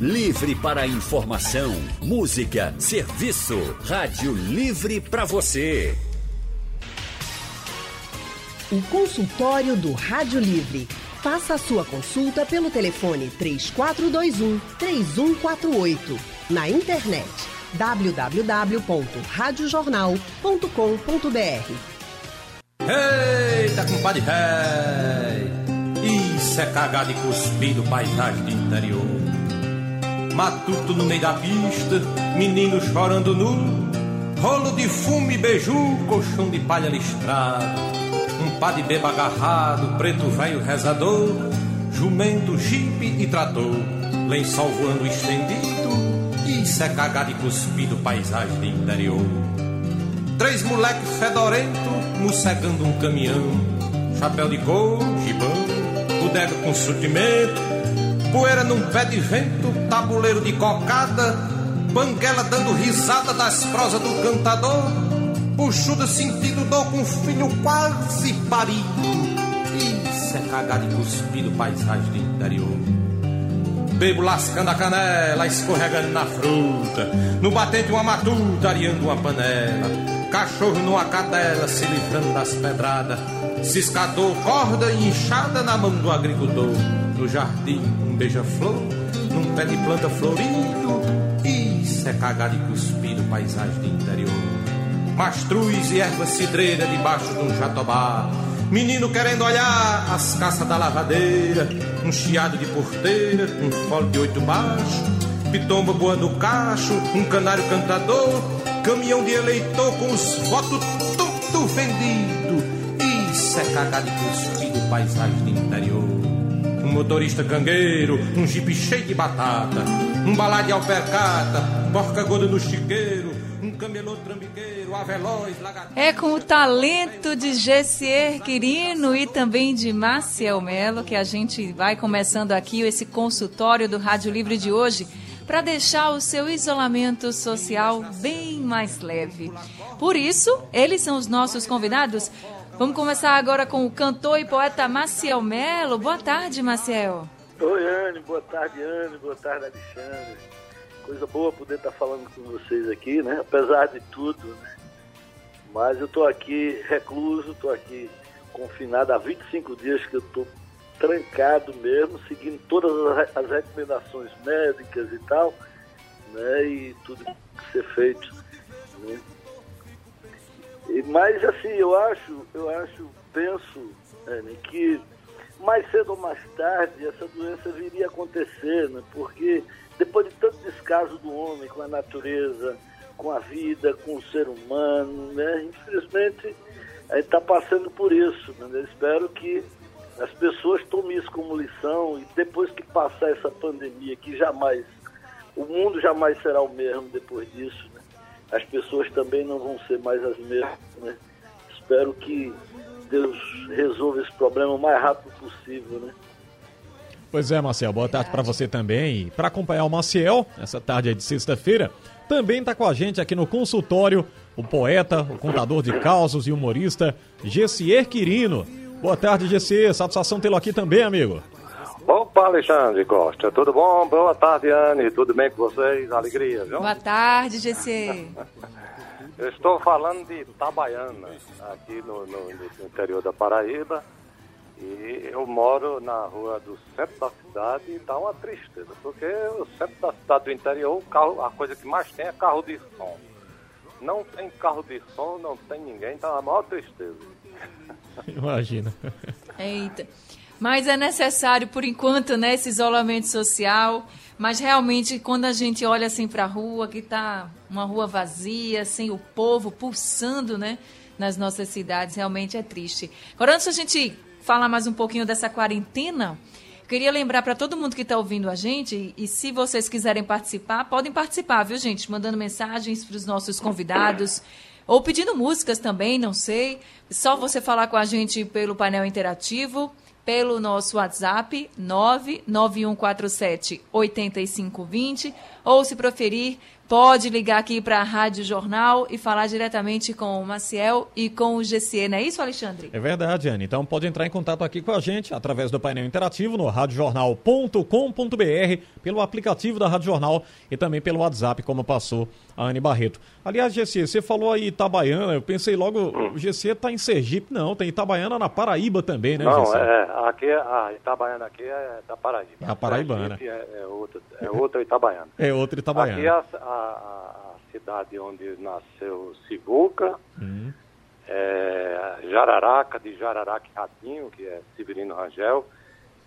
Livre para informação, música, serviço. Rádio Livre para você. O consultório do Rádio Livre. Faça a sua consulta pelo telefone 3421 3148. Na internet www.radiojornal.com.br. Eita, compadre, rei! Isso é cagado e cuspido, paisagem de interior. Matuto no meio da pista, menino chorando nu, rolo de fumo e beiju, colchão de palha listrado, um pá de beba agarrado, preto velho rezador, jumento, jipe e trator, lençol voando estendido, isso é cagado e cuspido, paisagem de interior. Três moleques fedorento, mocegando um caminhão, chapéu de couro, gibão, bodega com surtimento, poeira num pé de vento, tabuleiro de cocada, banguela dando risada das prosas do cantador, puxuda sentindo dor com filho quase parido. Isso é cagado e cuspido, paisagem de interior. Bebo lascando a canela, escorregando na fruta, no batente uma matuta, areando uma panela, cachorro numa cadela, se livrando das pedradas, ciscador, corda inchada na mão do agricultor, jardim um beija-flor, num pé de planta florido, isso é cagado e cuspido, paisagem de interior. Mastruz e erva cidreira debaixo de um jatobá, Menino querendo olhar as caças da lavadeira, um chiado de porteira, um fole de oito baixo, pitomba boa do cacho, um canário cantador, caminhão de eleitor com os votos tudo vendido. Isso é cagado e cuspido, paisagem de interior. Um motorista cangueiro, um jipe cheio de batata, um balá de alpercata, porca gorda no chiqueiro, um camelô trambiqueiro, aveloz, lagartixa... É com o talento de Gessier Quirino e também de Maciel Melo que a gente vai começando aqui esse consultório do Rádio Livre de hoje para deixar o seu isolamento social bem mais leve. Por isso, eles são os nossos convidados. Vamos começar agora com o cantor e poeta Maciel Melo. Boa tarde, Maciel. Oi, Anne. Boa tarde, Anne. Boa tarde, Alexandre coisa boa poder estar falando com vocês aqui, né? Apesar de tudo, né? Mas eu estou aqui recluso, estou aqui confinado há 25 dias que eu estou trancado mesmo, seguindo todas as recomendações médicas e tal, né? E tudo que ser feito, né? Mas assim, eu acho, eu acho, penso, Anne, que mais cedo ou mais tarde essa doença viria a acontecer, né? Porque depois de tanto descaso do homem com a natureza, com a vida, com o ser humano, né? Infelizmente, a gente está passando por isso. Né? Eu espero que as pessoas tomem isso como lição e depois que passar essa pandemia, que jamais, o mundo jamais será o mesmo depois disso? As pessoas também não vão ser mais as mesmas. Né? Espero que Deus resolva esse problema o mais rápido possível, né? Pois é, Marcel, boa tarde para você também. Para acompanhar o Maciel, essa tarde de sexta-feira, também está com a gente aqui no consultório o poeta, o contador de causos e humorista Gessier Quirino. Boa tarde, Gessier. Satisfação tê-lo aqui também, amigo. Opa, Alexandre Costa, tudo bom? Boa tarde, Anne. Tudo bem com vocês? Alegria, viu? Boa tarde, Gessier. Eu estou falando de Itabaiana, aqui no, no, no interior da Paraíba. E eu moro na rua do centro da cidade e dá uma tristeza, porque o centro da cidade do interior, o carro, a coisa que mais tem é carro de som. Não tem carro de som, não tem ninguém, tá a maior tristeza. Imagina. Eita. Mas é necessário, por enquanto, né, esse isolamento social. Mas realmente, quando a gente olha assim para a rua, que está uma rua vazia, sem o povo pulsando, né, nas nossas cidades, realmente é triste. Agora, antes a gente falar mais um pouquinho dessa quarentena, queria lembrar para todo mundo que está ouvindo a gente, e se vocês quiserem participar, podem participar, viu, gente? Mandando mensagens para os nossos convidados. Ou pedindo músicas também, não sei. Só você falar com a gente pelo painel interativo, pelo nosso WhatsApp 99147 8520, ou se preferir, pode ligar aqui para a Rádio Jornal e falar diretamente com o Maciel e com o GCE, não é isso, Alexandre? É verdade, Anne. Então pode entrar em contato aqui com a gente através do painel interativo no radiojornal.com.br, pelo aplicativo da Rádio Jornal e também pelo WhatsApp, como passou a Anne Barreto. Aliás, GC, você falou aí Itabaiana, eu pensei logo, hum. o GC está em Sergipe, não, tem Itabaiana na Paraíba também, né, Não, GC? é, aqui, a Itabaiana aqui é da Paraíba. A Paraibana. É, é, outra, é outra Itabaiana. É outra Itabaiana. Aqui a, a, a cidade onde nasceu Sivuca, hum. é, Jararaca, de Jararaca Ratinho, que é Severino Rangel.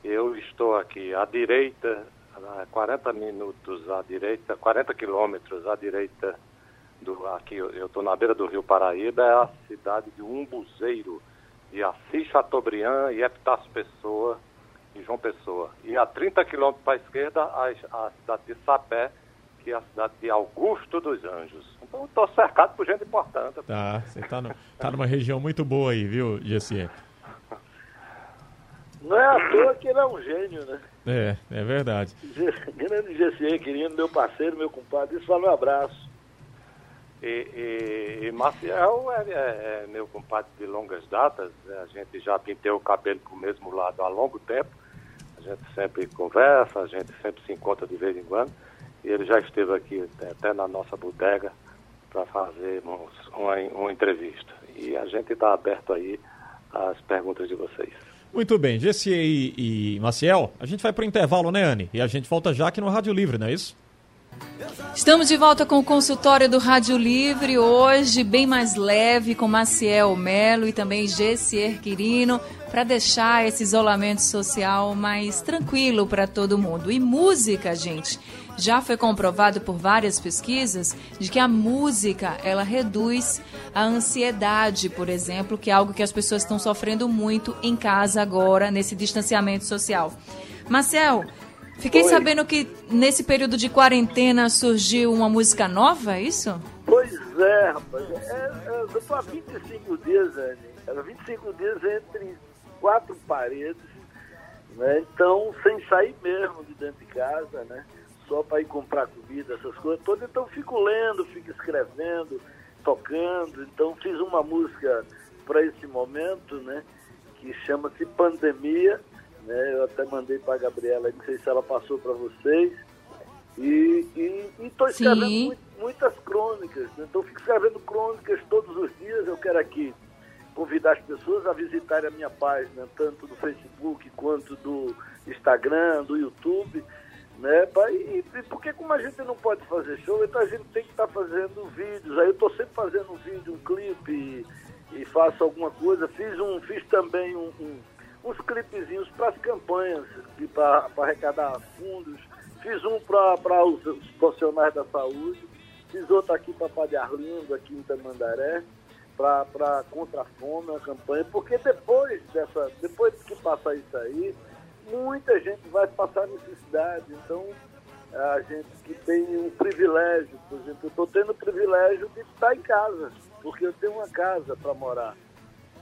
Eu estou aqui à direita, a 40 minutos à direita, 40 quilômetros à direita do, aqui eu estou na beira do Rio Paraíba, é a cidade de Umbuzeiro, de Assis Chateaubriand e Epitácio Pessoa, e João Pessoa. E a 30 quilômetros para a esquerda, a, a cidade de Sapé, que é a cidade de Augusto dos Anjos. Então estou cercado por gente importante. Tá, você está tá numa região muito boa aí, viu, Gessie? Não é à toa que ele é um gênio, né? É, é verdade. Grande Gessie, querido, meu parceiro, meu compadre, isso vale um abraço. E, e, e Maciel é, é, é, meu compadre de longas datas, a gente já pinteu o cabelo para o mesmo lado há longo tempo, a gente sempre conversa, a gente sempre se encontra de vez em quando, e ele já esteve aqui até na nossa bodega para fazer uma, uma entrevista. E a gente está aberto aí às perguntas de vocês. Muito bem, Gessie e, e Maciel, a gente vai para o intervalo, né, Anne? E a gente volta já aqui no Rádio Livre, não é isso? Estamos de volta com o consultório do Rádio Livre, hoje bem mais leve, com Maciel Melo e também Gessier Quirino, para deixar esse isolamento social mais tranquilo para todo mundo. E música, gente, já foi comprovado por várias pesquisas de que a música ela reduz a ansiedade, por exemplo, que é algo que as pessoas estão sofrendo muito em casa agora, nesse distanciamento social. Marcel, Fiquei sabendo que nesse período de quarentena surgiu uma música nova, é isso? Pois é, rapaz. É, é, eu tô há 25 dias, Anne. Era 25 dias entre quatro paredes, né? Então, sem sair mesmo de dentro de casa, né? Só para ir comprar comida, essas coisas todas. Então, fico lendo, fico escrevendo, tocando. Então, fiz uma música para esse momento, né? Que chama-se Pandemia né? Eu até mandei para a Gabriela, não sei se ela passou para vocês. E estou escrevendo muitas crônicas. Né? Então, fico escrevendo crônicas todos os dias. Eu quero aqui convidar as pessoas a visitarem a minha página, tanto do Facebook quanto do Instagram, do YouTube. Né? E, e porque como a gente não pode fazer show, então a gente tem que estar tá fazendo vídeos. Aí eu estou sempre fazendo um vídeo, um clipe e, e, faço alguma coisa. Fiz um, fiz também um, um uns clipezinhos para as campanhas, para arrecadar fundos. Fiz um para os, os, profissionais da saúde, fiz outro aqui para Padre Arlindo, aqui em Tamandaré, para contra a fome, a campanha, porque depois dessa, depois que passar isso aí, muita gente vai passar necessidade. Então, a gente que tem um privilégio, por exemplo, eu estou tendo o privilégio de estar em casa, porque eu tenho uma casa para morar.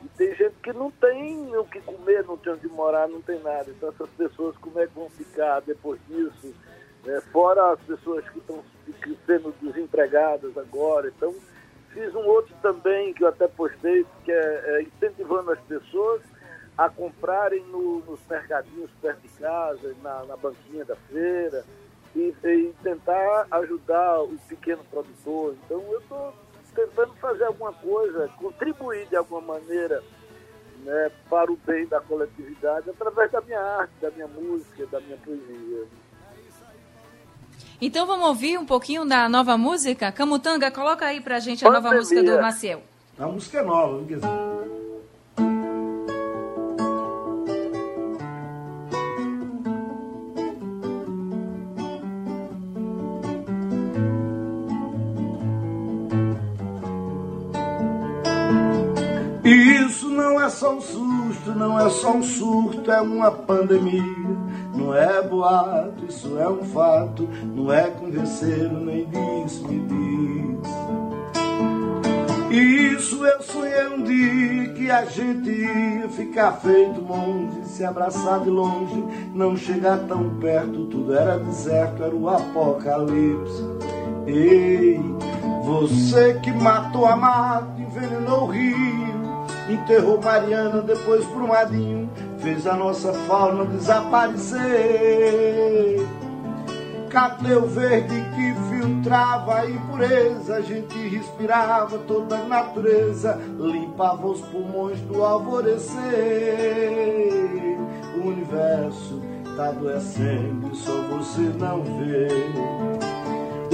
E tem gente que não tem o que comer, não tem onde morar, não tem nada. Então essas pessoas como é que vão ficar depois disso? É, fora as pessoas que estão sendo desempregadas agora. Então fiz um outro também que eu até postei, que é, é incentivando as pessoas a comprarem no, nos mercadinhos perto de casa, na, na banquinha da feira, e, e tentar ajudar o pequeno produtor. Então eu estou tentando fazer alguma coisa, contribuir de alguma maneira né, para o bem da coletividade através da minha arte, da minha música, da minha poesia. Então vamos ouvir um pouquinho da nova música? Camutanga, coloca aí pra gente a Pandemia. nova música do Maciel. A música é nova, não quer dizer. É só um susto, não é só um surto, é uma pandemia. Não é boato, isso é um fato, não é convencer, nem disso me diz. Isso eu sonhei um dia que a gente ia ficar feito monge, se abraçar de longe, não chegar tão perto, tudo era deserto, era o apocalipse. Ei, você que matou a mato, envenenou o rio, enterrou Mariana, depois Brumadinho, fez a nossa fauna desaparecer. O verde que filtrava a impureza? A gente respirava toda a natureza, limpava os pulmões do alvorecer. O universo tá adoecendo e só você não vê.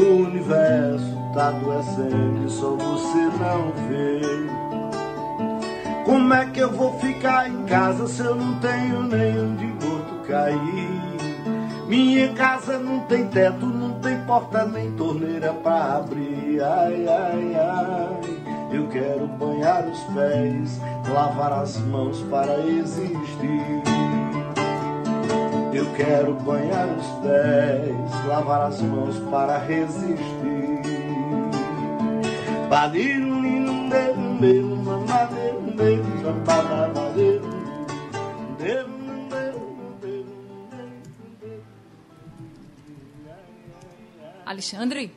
O universo tá adoecendo e só você não vê. Como é que eu vou ficar em casa se eu não tenho nem onde morto cair? Minha casa não tem teto, não tem porta nem torneira para abrir. Ai, ai, ai. Eu quero banhar os pés, lavar as mãos para existir. Eu quero banhar os pés, lavar as mãos para resistir. Badiru, nino, Alexandre?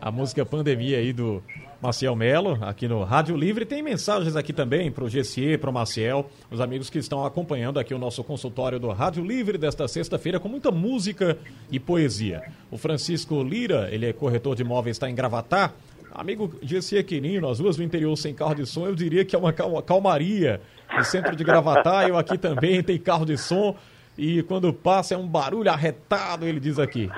A música Pandemia aí do Maciel Melo, aqui no Rádio Livre. Tem mensagens aqui também para o GCE, para o Maciel, os amigos que estão acompanhando aqui o nosso consultório do Rádio Livre desta sexta-feira, com muita música e poesia. O Francisco Lira, ele é corretor de imóveis, está em Gravatar. Amigo GCE Quirino, as ruas do interior sem carro de som, eu diria que é uma cal- calmaria. No centro de Gravatar, eu aqui também, tem carro de som. E quando passa é um barulho arretado, ele diz aqui.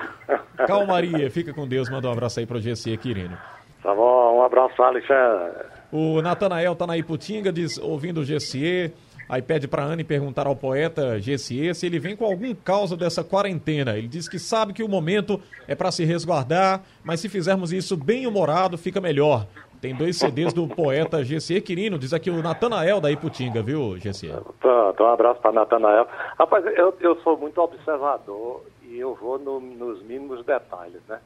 Calmaria, fica com Deus, manda um abraço aí pro GC Quirino. Tá bom, um abraço, Alexandre. O Natanael tá na Iputinga, diz, ouvindo o GCE, aí pede pra Anne perguntar ao poeta GCE se ele vem com algum causa dessa quarentena. Ele diz que sabe que o momento é para se resguardar, mas se fizermos isso bem humorado, fica melhor. Tem dois CDs do poeta GCE Quirino, diz aqui o Natanael da Iputinga, viu, GCE? Pronto, um abraço para Natanael. Rapaz, eu, eu sou muito observador e eu vou no- nos mínimos detalhes, né?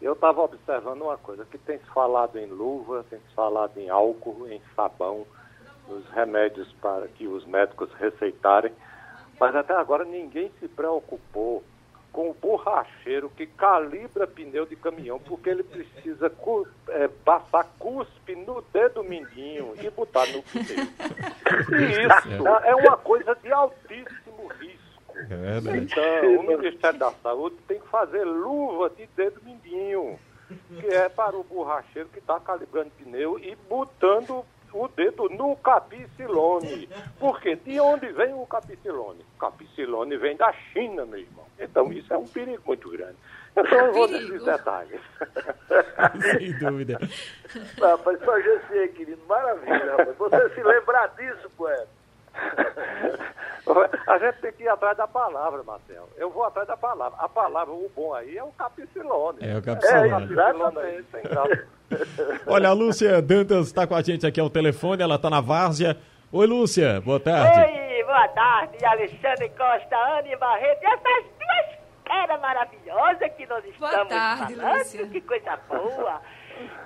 Eu estava observando uma coisa, que tem se falado em luva, tem se falado em álcool, em sabão, nos remédios para que os médicos receitarem, mas até agora ninguém se preocupou com o borracheiro que calibra pneu de caminhão, porque ele precisa cu- eh, passar cuspe no dedo mindinho e botar no pneu. E isso é uma coisa de altíssimo risco. É. Então, o Ministério da Saúde tem que fazer luva de dedo mindinho, que é para o borracheiro que está calibrando pneu e botando o dedo no capicilone. Por quê? De onde vem o capicilone? O capicilone vem da China, meu irmão. Então, isso é um perigo muito grande. Então, eu vou nesses detalhes. Sem dúvida. Rapaz, só GC, querido, maravilha, rapaz. Você se lembrar disso, poeta. A gente tem que ir atrás da palavra, Marcelo. Eu vou atrás da palavra. A palavra, o bom aí, é o capicilone. É, o capicilone. É, o Olha, a Lúcia Dantas está com a gente aqui ao telefone, ela está na várzea. Oi, Lúcia, boa tarde. Oi, boa tarde, Alexandre Costa, Anne Barreto e essas duas caras maravilhosas que nós Boa estamos tarde, falando. Lúcia. Que coisa boa.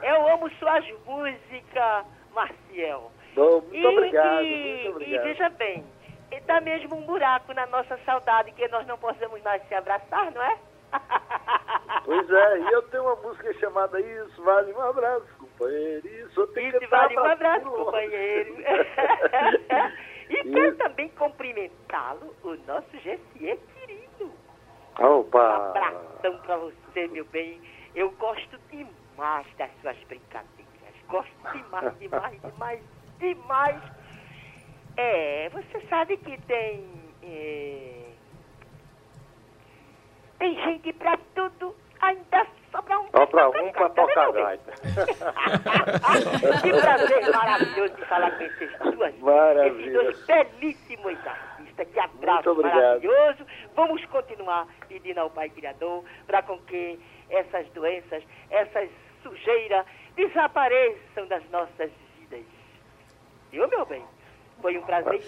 Eu amo suas músicas, Marcial. Bom, muito e, obrigado, e- muito e obrigado. veja bem, e dá mesmo um buraco na nossa saudade que nós não possamos mais se abraçar, não é? Pois é, e eu tenho uma música chamada Isso Vale um Abraço, companheiro. Isso eu tenho que Isso vale um abraço, pra- companheiro. e quero também cumprimentá-lo, o nosso GCE querido. Um Opa! abração pra você, meu bem. Eu gosto demais das suas brincadeiras. Gosto demais, demais, demais, demais. É, você sabe que tem. é, tem gente pra tudo, ainda sobra um pra um né, tocar gaita. que prazer maravilhoso de falar com esses duas, Maravilha. esses dois belíssimos artistas. Que abraço maravilhoso. Vamos continuar pedindo ao Pai Criador para com que essas doenças, essas sujeiras desapareçam das nossas vidas. Viu, meu bem? Foi um prazer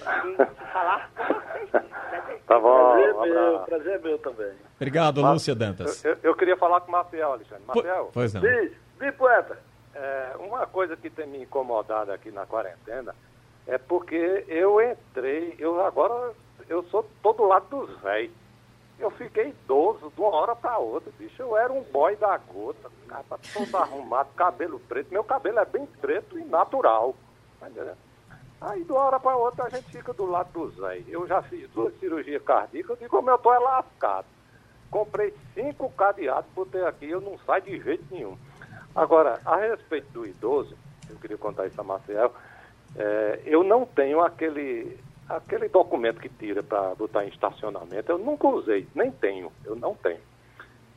falar com vocês. Prazer. Tá bom, Prazer um é meu, prazer é meu também. Obrigado, Lúcia Dantas. Eu, eu- queria falar com o Marcel, Alexandre. Marcel, Pois não. Diz, diz, poeta. é, uma coisa que tem me incomodado aqui na quarentena é porque eu entrei, eu agora, eu sou todo lado dos velhos. eu fiquei idoso de uma hora para outra, bicho. Eu era um boy da gota, cara, todo arrumado, cabelo preto. Meu cabelo é bem preto e natural. Tá entendendo? Aí de uma hora para outra a gente fica do lado do Zé. Eu já fiz duas cirurgias cardíacas, digo, como eu tô é lascado. Comprei cinco cadeados, botei aqui, eu não saio de jeito nenhum. Agora, a respeito do idoso, eu queria contar isso a Marcel, é, eu não tenho aquele, aquele documento que tira para botar em estacionamento, eu nunca usei, nem tenho, eu não tenho.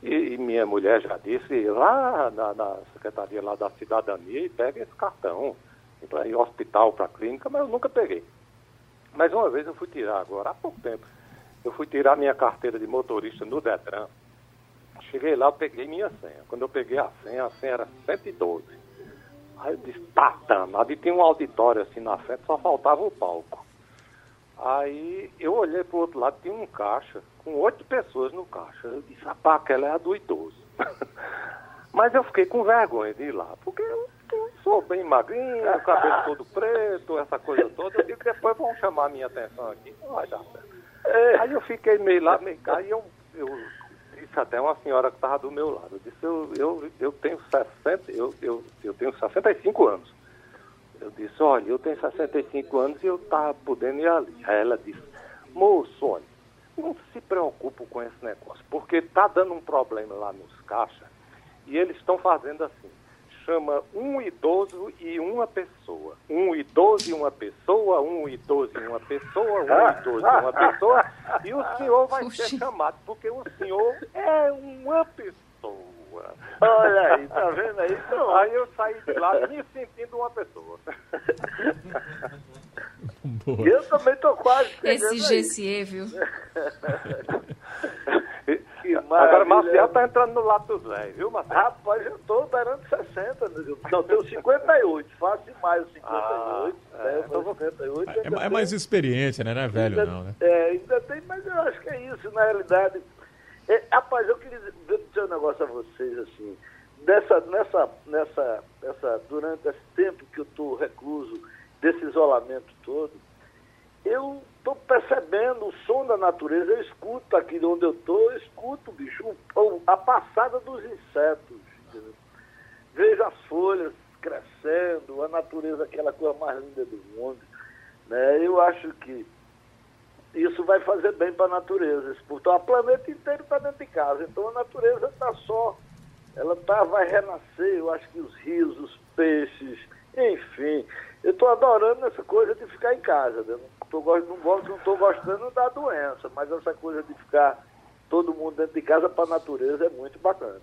E, e minha mulher já disse lá na, na, secretaria lá da cidadania e pega esse cartão para ir hospital, para clínica, mas eu nunca peguei. Mas uma vez eu fui tirar agora, há pouco tempo, eu fui tirar minha carteira de motorista no Detran. Cheguei lá, eu peguei minha senha. Quando eu peguei a senha, a senha era 112. Aí eu disse, tá danado. E tinha um auditório assim na frente, só faltava o palco. Aí eu olhei pro outro lado, tinha um caixa com oito pessoas no caixa. Eu disse, rapaz, aquela é a do idoso. Mas eu fiquei com vergonha de ir lá, porque eu, eu sou bem magrinho, o cabelo todo preto, essa coisa toda. Eu digo, depois vão chamar a minha atenção aqui, não vai dar certo. É. Aí eu fiquei meio lá, meio cá, e eu, eu disse até uma senhora que estava do meu lado. Eu disse, eu, eu, eu tenho 60, eu, eu, eu tenho 65 anos. Eu disse, olha, eu tenho 65 anos e eu estava podendo ir ali. Aí ela disse, moço, olha, não se preocupe com esse negócio, porque está dando um problema lá nos caixas e eles estão fazendo assim chama um idoso e uma pessoa. Um idoso e uma pessoa, um idoso e uma pessoa, um ah, idoso e uma pessoa. E o senhor vai ser chamado, porque o senhor é uma pessoa. Olha aí, tá vendo aí? Então, aí eu saí de lá me sentindo uma pessoa. Boa. Eu também tô quase. Esse GCE, viu? Agora, Marcel tá entrando no lado dos velhos, viu, Marcel? Rapaz, eu tô beirando 60, né? não, tenho 58, faço demais os 58, ah, né? É, então 58 é, é, mais experiência, né? Não é velho, ainda, não, né? É, ainda tem, mas eu acho que é isso, na realidade. É, rapaz, eu queria dizer um negócio a vocês, assim, dessa, nessa, nessa, nessa, durante esse tempo que eu tô recluso, desse isolamento todo, eu estou percebendo o som da natureza, eu escuto aqui de onde eu estou, eu escuto, bicho, a passada dos insetos. Entendeu? Vejo as folhas crescendo, a natureza, aquela coisa mais linda do mundo. Né? Eu acho que isso vai fazer bem para a natureza. Então, o planeta inteiro está dentro de casa. Então, a natureza está só, ela tá, vai renascer. Eu acho que os rios, os peixes, enfim. Eu estou adorando essa coisa de ficar em casa. Né? Tô, não gosto, não estou gostando da doença, mas essa coisa de ficar todo mundo dentro de casa para a natureza é muito bacana.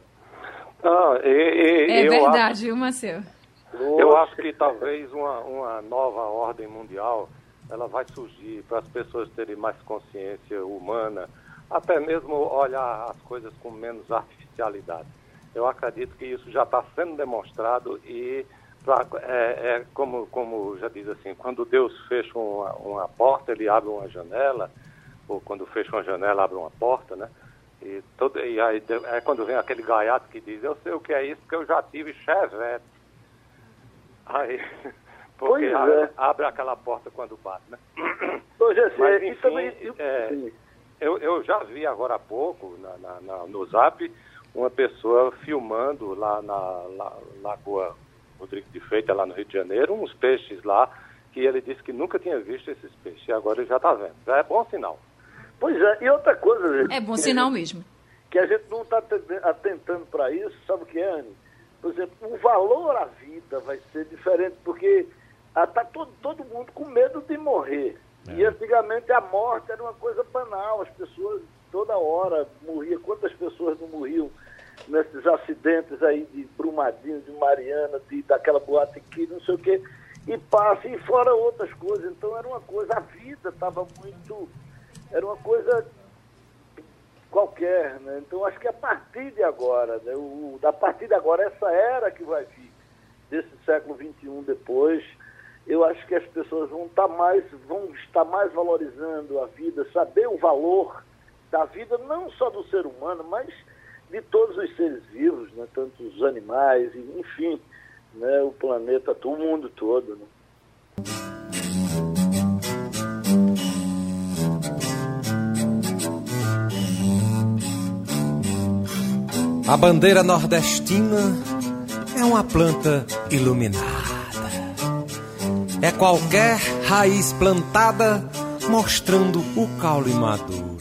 Ah, e, e, é verdade, acho, Marcelo? Eu acho que talvez uma, uma nova ordem mundial ela vai surgir para as pessoas terem mais consciência humana, até mesmo olhar as coisas com menos artificialidade. Eu acredito que isso já está sendo demonstrado e é, é, como, como já diz assim, quando Deus fecha uma, uma porta, ele abre uma janela, ou quando fecha uma janela, abre uma porta, né? E, todo, e aí é quando vem aquele gaiato que diz, eu sei o que é isso, porque eu já tive chevette. Aí, porque abre, é. abre, aquela porta quando bate, né? Ô, Jesse, Mas, enfim, também, eu, é, eu, eu, já vi agora há pouco, na, na, na, no Zap, uma pessoa filmando lá na Lagoa Rodrigo de Freitas, lá no Rio de Janeiro, uns peixes lá, que ele disse que nunca tinha visto esses peixes, e agora ele já está vendo. Já é bom sinal. Pois é, e outra coisa, gente. É bom sinal mesmo. Que a gente não está atentando para isso, sabe o que é, Anne? Por exemplo, o valor à vida vai ser diferente, porque está todo, todo mundo com medo de morrer. É. E antigamente a morte era uma coisa banal, as pessoas toda hora morriam. Quantas pessoas não morriam nesses acidentes aí de Brumadinho, de Mariana, de, daquela boate aqui, não sei o quê, e passa, e fora outras coisas. Então era uma coisa, a vida estava muito. Era uma coisa qualquer, né? Então acho que a partir de agora, né? o, a partir de agora, essa era que vai vir, desse século XXI depois, eu acho que as pessoas vão estar tá mais, vão estar mais valorizando a vida, saber o valor da vida, não só do ser humano, mas de todos os seres vivos, né? tanto os animais, enfim, né? o planeta, o mundo todo. Né? A bandeira nordestina é uma planta iluminada. É qualquer raiz plantada mostrando o caule maduro.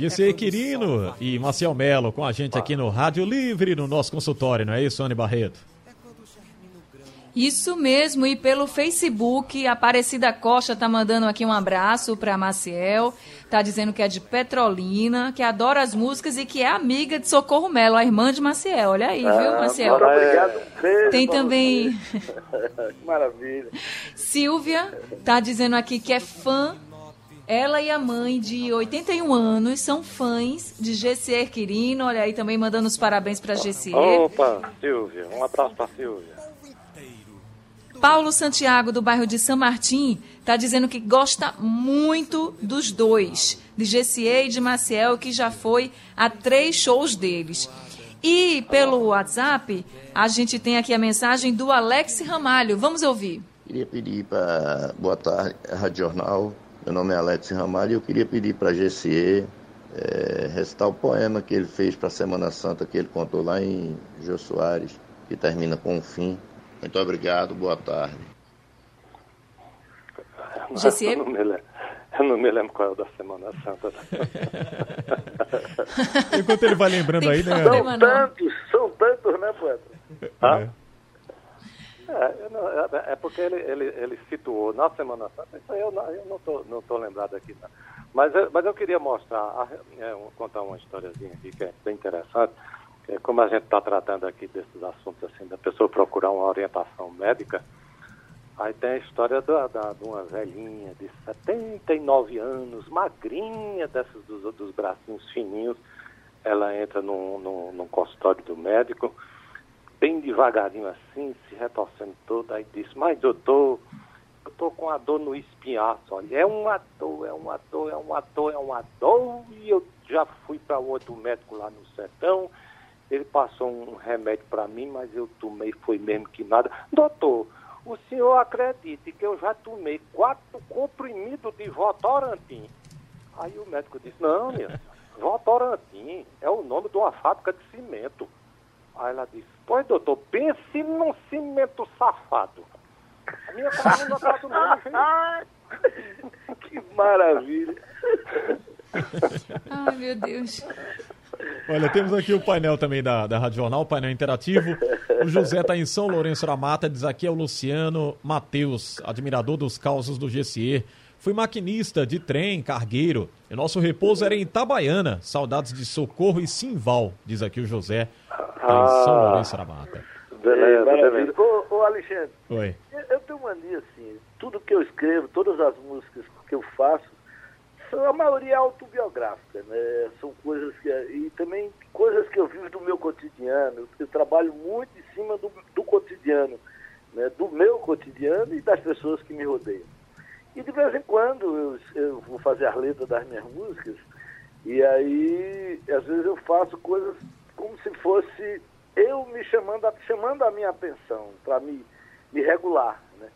Esse é Quirino e Marcel Melo com a gente aqui no Rádio Livre, no nosso consultório, não é isso, Anne Barreto? Isso mesmo, e pelo Facebook, a Aparecida Costa tá mandando aqui um abraço para Maciel, tá dizendo que é de Petrolina, que adora as músicas e que é amiga de Socorro Melo, a irmã de Maciel. Olha aí, ah, viu, Maciel? Obrigado, beijo Tem também. Maravilha. Silvia tá dizendo aqui que é fã ela e a mãe, de 81 anos, são fãs de Gessier Quirino. Olha aí, também mandando os parabéns para Gessier. Opa, Silvia. Um abraço para Silvia. Paulo Santiago, do bairro de São Martim, está dizendo que gosta muito dos dois, de Gessier e de Maciel, que já foi a três shows deles. E pelo WhatsApp, a gente tem aqui a mensagem do Alex Ramalho. Vamos ouvir. Queria pedir para. Boa tarde, Rádio Jornal. Meu nome é Alex Ramalho e eu queria pedir para Gessier é, recitar o poema que ele fez para a Semana Santa, que ele contou lá em Jô Soares, que termina com um fim. Muito obrigado, boa tarde. Gessier? Eu não, me lembro, eu não me lembro qual é o da Semana Santa. Enquanto ele vai lembrando aí, né? São tantos, são tantos, né, poeta? Ah? É, não, é, é, porque ele, ele, ele situou na Semana Santa, isso aí eu eu não tô, não tô lembrado aqui, não. Mas, mas eu queria mostrar, é, contar uma historiazinha aqui que é bem interessante. É, como a gente está tratando aqui desses assuntos, assim, da pessoa procurar uma orientação médica, aí tem a história da, da, de uma velhinha de 79 anos, magrinha, dessas dos, dos bracinhos fininhos, ela entra num, num, num consultório do médico, bem devagarinho assim, se retorcendo toda, aí disse, mas doutor, eu tô com a dor no espinhaço, olha, é uma dor, é uma dor, é uma dor, é uma dor, e eu já fui para outro médico lá no sertão, ele passou um remédio para mim, mas eu tomei, foi mesmo que nada. Doutor, o senhor acredite que eu já tomei quatro comprimidos de Votorantim. Aí o médico disse, não, minha Votorantim é o nome de uma fábrica de cimento. Aí ela disse, pois doutor, pense num cimento safado. A minha coluna está do mesmo Que maravilha. Ai, meu Deus. Olha, temos aqui o painel também da, da Rádio Jornal, o painel interativo. O José está em São Lourenço da Mata, diz aqui é o Luciano Matheus, admirador dos causos do GCE. Fui maquinista de trem, cargueiro. E nosso repouso era em Itabaiana. Saudades de Socorro e Simval, diz aqui o José, tá em São Lourenço da Mata. Beleza, beleza. Ô, ô, Alexandre, Oi. Eu, eu tenho mania assim, tudo que eu escrevo, todas as músicas que eu faço, são a maioria autobiográfica, né? São coisas que. E também coisas que eu vivo do meu cotidiano. Eu trabalho muito em cima do, do cotidiano, né? do meu cotidiano e das pessoas que me rodeiam. E de vez em quando eu, eu vou fazer as letras das minhas músicas, e aí às vezes eu faço coisas como se fosse eu me chamando, chamando a minha atenção, para me, me regular. Né?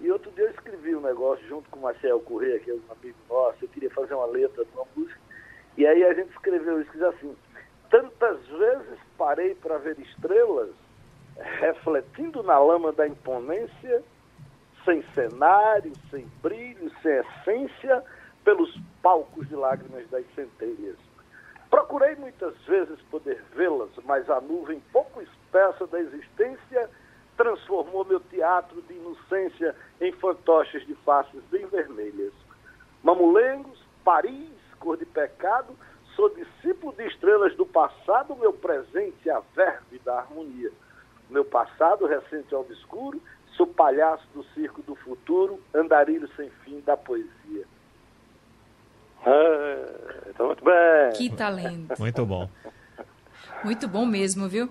E outro dia eu escrevi um negócio junto com o Marcel Corrêa, que é um amigo nosso, eu queria fazer uma letra de uma música, e aí a gente escreveu isso, diz assim, tantas vezes parei para ver estrelas, refletindo na lama da imponência, sem cenário, sem brilho, sem essência, pelos palcos de lágrimas das centelhas. Procurei muitas vezes poder vê-las, mas a nuvem pouco espessa da existência transformou meu teatro de inocência em fantoches de faces bem vermelhas. Mamulengos, Paris, cor de pecado, sou discípulo de estrelas do passado, meu presente é a verve da harmonia. Meu passado recente é obscuro, sou palhaço do circo do futuro, andarilho sem fim da poesia. Ah, então muito bem. Que talento. Muito bom. Muito bom mesmo, viu?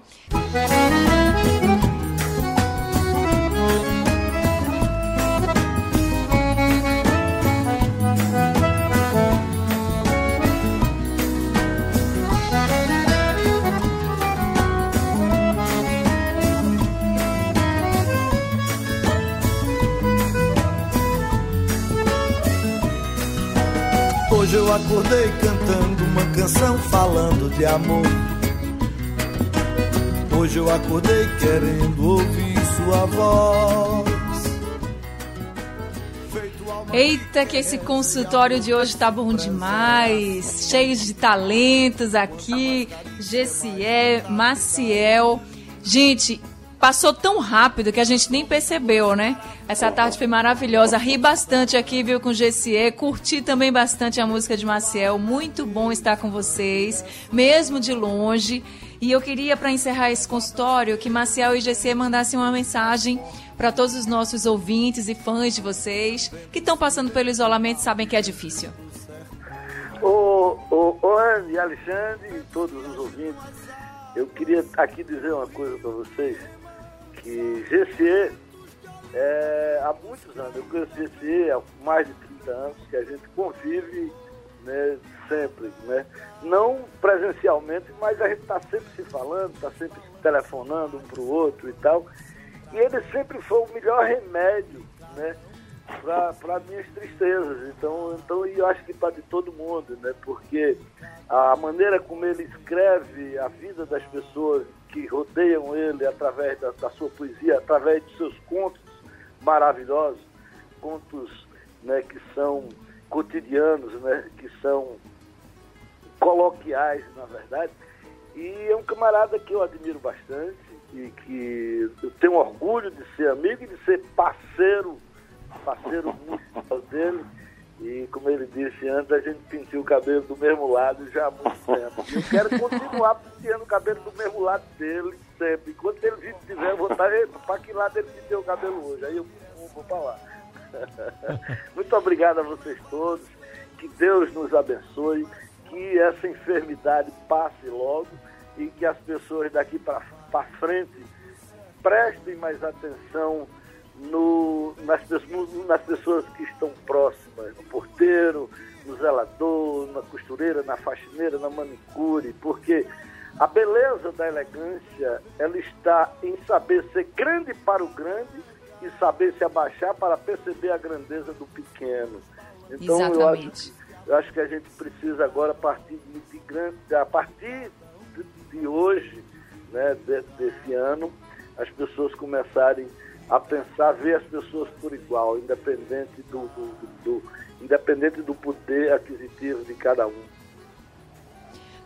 Acordei cantando uma canção falando de amor. Hoje eu acordei querendo ouvir sua voz. Eita, que esse consultório de hoje tá bom demais. Cheio de talentos aqui. Gessier, Maciel. Gente, passou tão rápido que a gente nem percebeu, né? Essa tarde foi maravilhosa. Ri bastante aqui, viu, com Gessier. Curti também bastante a música de Maciel. Muito bom estar com vocês, mesmo de longe. E eu queria, para encerrar esse consultório, que Maciel e Gessier mandassem uma mensagem para todos os nossos ouvintes e fãs de vocês que estão passando pelo isolamento e sabem que é difícil. Ô, ô, ô Anne, Alexandre e todos os ouvintes, eu queria aqui dizer uma coisa para vocês, que GCE, é, há muitos anos, eu conheço GCE há mais de 30 anos, que a gente convive né, sempre, né? Não presencialmente, mas a gente está sempre se falando, está sempre se telefonando um para o outro e tal. E ele sempre foi o melhor remédio, né? Para minhas tristezas. Então, então eu acho que para de todo mundo, né? Porque a maneira como ele escreve a vida das pessoas que rodeiam ele através da, da sua poesia, através de seus contos maravilhosos, contos né, que são cotidianos, né, que são coloquiais, na verdade. E é um camarada que eu admiro bastante e que eu tenho orgulho de ser amigo e de ser parceiro, parceiro musical dele. E como ele disse antes, a gente pintou o cabelo do mesmo lado já há muito tempo. Eu quero continuar penteando o cabelo do mesmo lado dele sempre. Enquanto ele vivo tiver, eu vou estar, para que lado ele pintou o cabelo hoje? Aí eu vou, vou para lá. Muito obrigado a vocês todos. Que Deus nos abençoe. Que essa enfermidade passe logo e que as pessoas daqui para frente prestem mais atenção no, nas, nas pessoas que estão próximas, no porteiro, no zelador, na costureira, na faxineira, na manicure, porque a beleza da elegância ela está em saber ser grande para o grande e saber se abaixar para perceber a grandeza do pequeno. Então eu acho, eu acho, que a gente precisa agora a partir de, de grande, a partir de, de hoje, né, de, desse ano, as pessoas começarem a pensar, ver as pessoas por igual, independente do, do, do, independente do poder aquisitivo de cada um.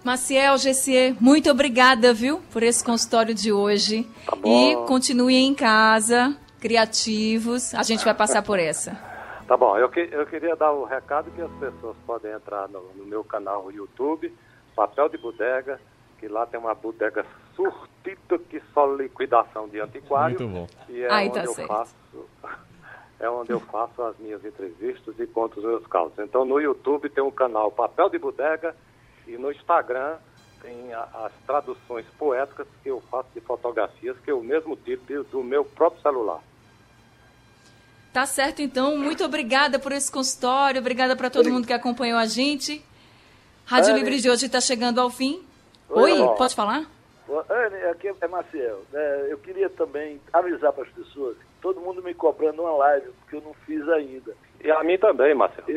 Maciel, Gessier, muito obrigada, viu, por esse consultório de hoje. Tá e continue em casa, criativos. A gente vai passar por essa. Tá bom, eu, que, eu queria dar o recado que as pessoas podem entrar no, no meu canal no YouTube, Papel de Bodega, que lá tem uma bodega surtida que só liquidação de antiquário. Muito bom. E é onde tá eu certo. faço é onde eu faço as minhas entrevistas e conto os meus casos. Então no YouTube tem um canal Papel de Bodega e no Instagram tem a, as traduções poéticas que eu faço de fotografias que eu mesmo tiro do meu próprio celular. Tá certo, então. Muito obrigada por esse consultório. Obrigada para todo mundo que acompanhou a gente. Rádio Anne. Livre de hoje está chegando ao fim. Oi, Oi pode falar? Anne, aqui é Maciel. É, eu queria também avisar para as pessoas todo mundo me cobrando uma live, porque eu não fiz ainda. E a mim também, Marcelo.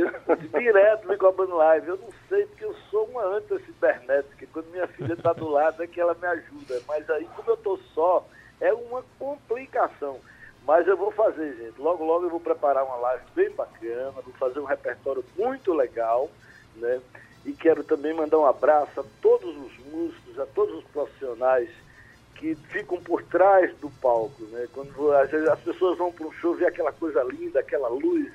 direto me cobrando live. Eu não sei, porque eu sou uma anta cibernética. Quando minha filha está do lado é que ela me ajuda. Mas aí, como eu estou só, é uma complicação. Mas eu vou fazer, gente. Logo, logo eu vou preparar uma live bem bacana, vou fazer um repertório muito legal, né? E quero também mandar um abraço a todos os músicos, a todos os profissionais que ficam por trás do palco, né? Quando às vezes as pessoas vão para um show ver aquela coisa linda, aquela luz,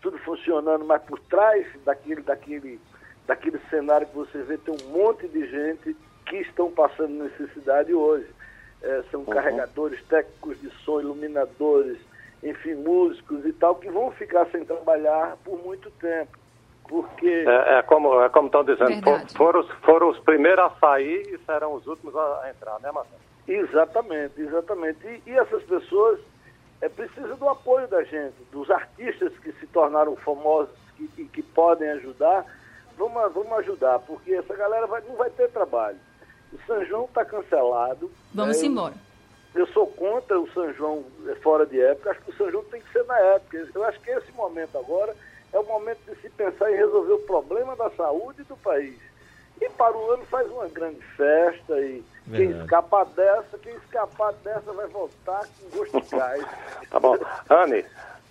tudo funcionando, mas por trás daquele, daquele, daquele cenário que você vê tem um monte de gente que estão passando necessidade hoje. É, são uhum. carregadores, técnicos de som, iluminadores, enfim, músicos e tal, que vão ficar sem trabalhar por muito tempo. Porque. É, é como é como estão dizendo, for, foram, foram os primeiros a sair e serão os últimos a, entrar, né, Marcelo? Exatamente, exatamente. E, e essas pessoas é, precisam do apoio da gente, dos artistas que se tornaram famosos e que, que, podem ajudar. Vamos, vamos ajudar, porque essa galera vai, não vai ter trabalho. O São João está cancelado. Vamos né? embora. Eu sou contra o São João fora de época, acho que o São João tem que ser na época. Eu acho que esse momento agora é o momento de se pensar em resolver o problema da saúde do país. E para o ano faz uma grande festa e quem Verdade. escapar dessa, quem escapar dessa vai voltar com gosto de gás. Tá bom. Anne,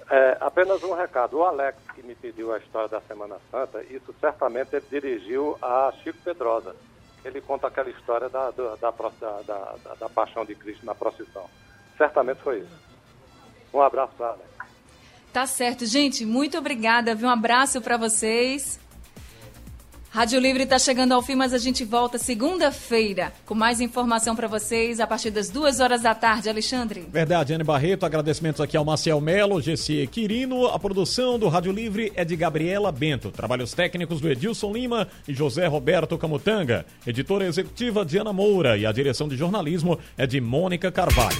é, apenas um recado. O Alex, que me pediu a história da Semana Santa, isso certamente ele dirigiu a Chico Pedrosa. Ele conta aquela história da, da, da, da- da paixão de Cristo na procissão. Certamente foi isso. Um abraço, Alex. Tá certo, gente. Muito obrigada. Um abraço para vocês. Rádio Livre está chegando ao fim, mas a gente volta segunda-feira com mais informação para vocês a partir das duas horas da tarde. Alexandre. Verdade, Anne Barreto, agradecimentos aqui ao Marcel Melo, GC Quirino, a produção do Rádio Livre é de Gabriela Bento, trabalhos técnicos do Edilson Lima e José Roberto Camutanga, editora executiva Diana Moura e a direção de jornalismo é de Mônica Carvalho.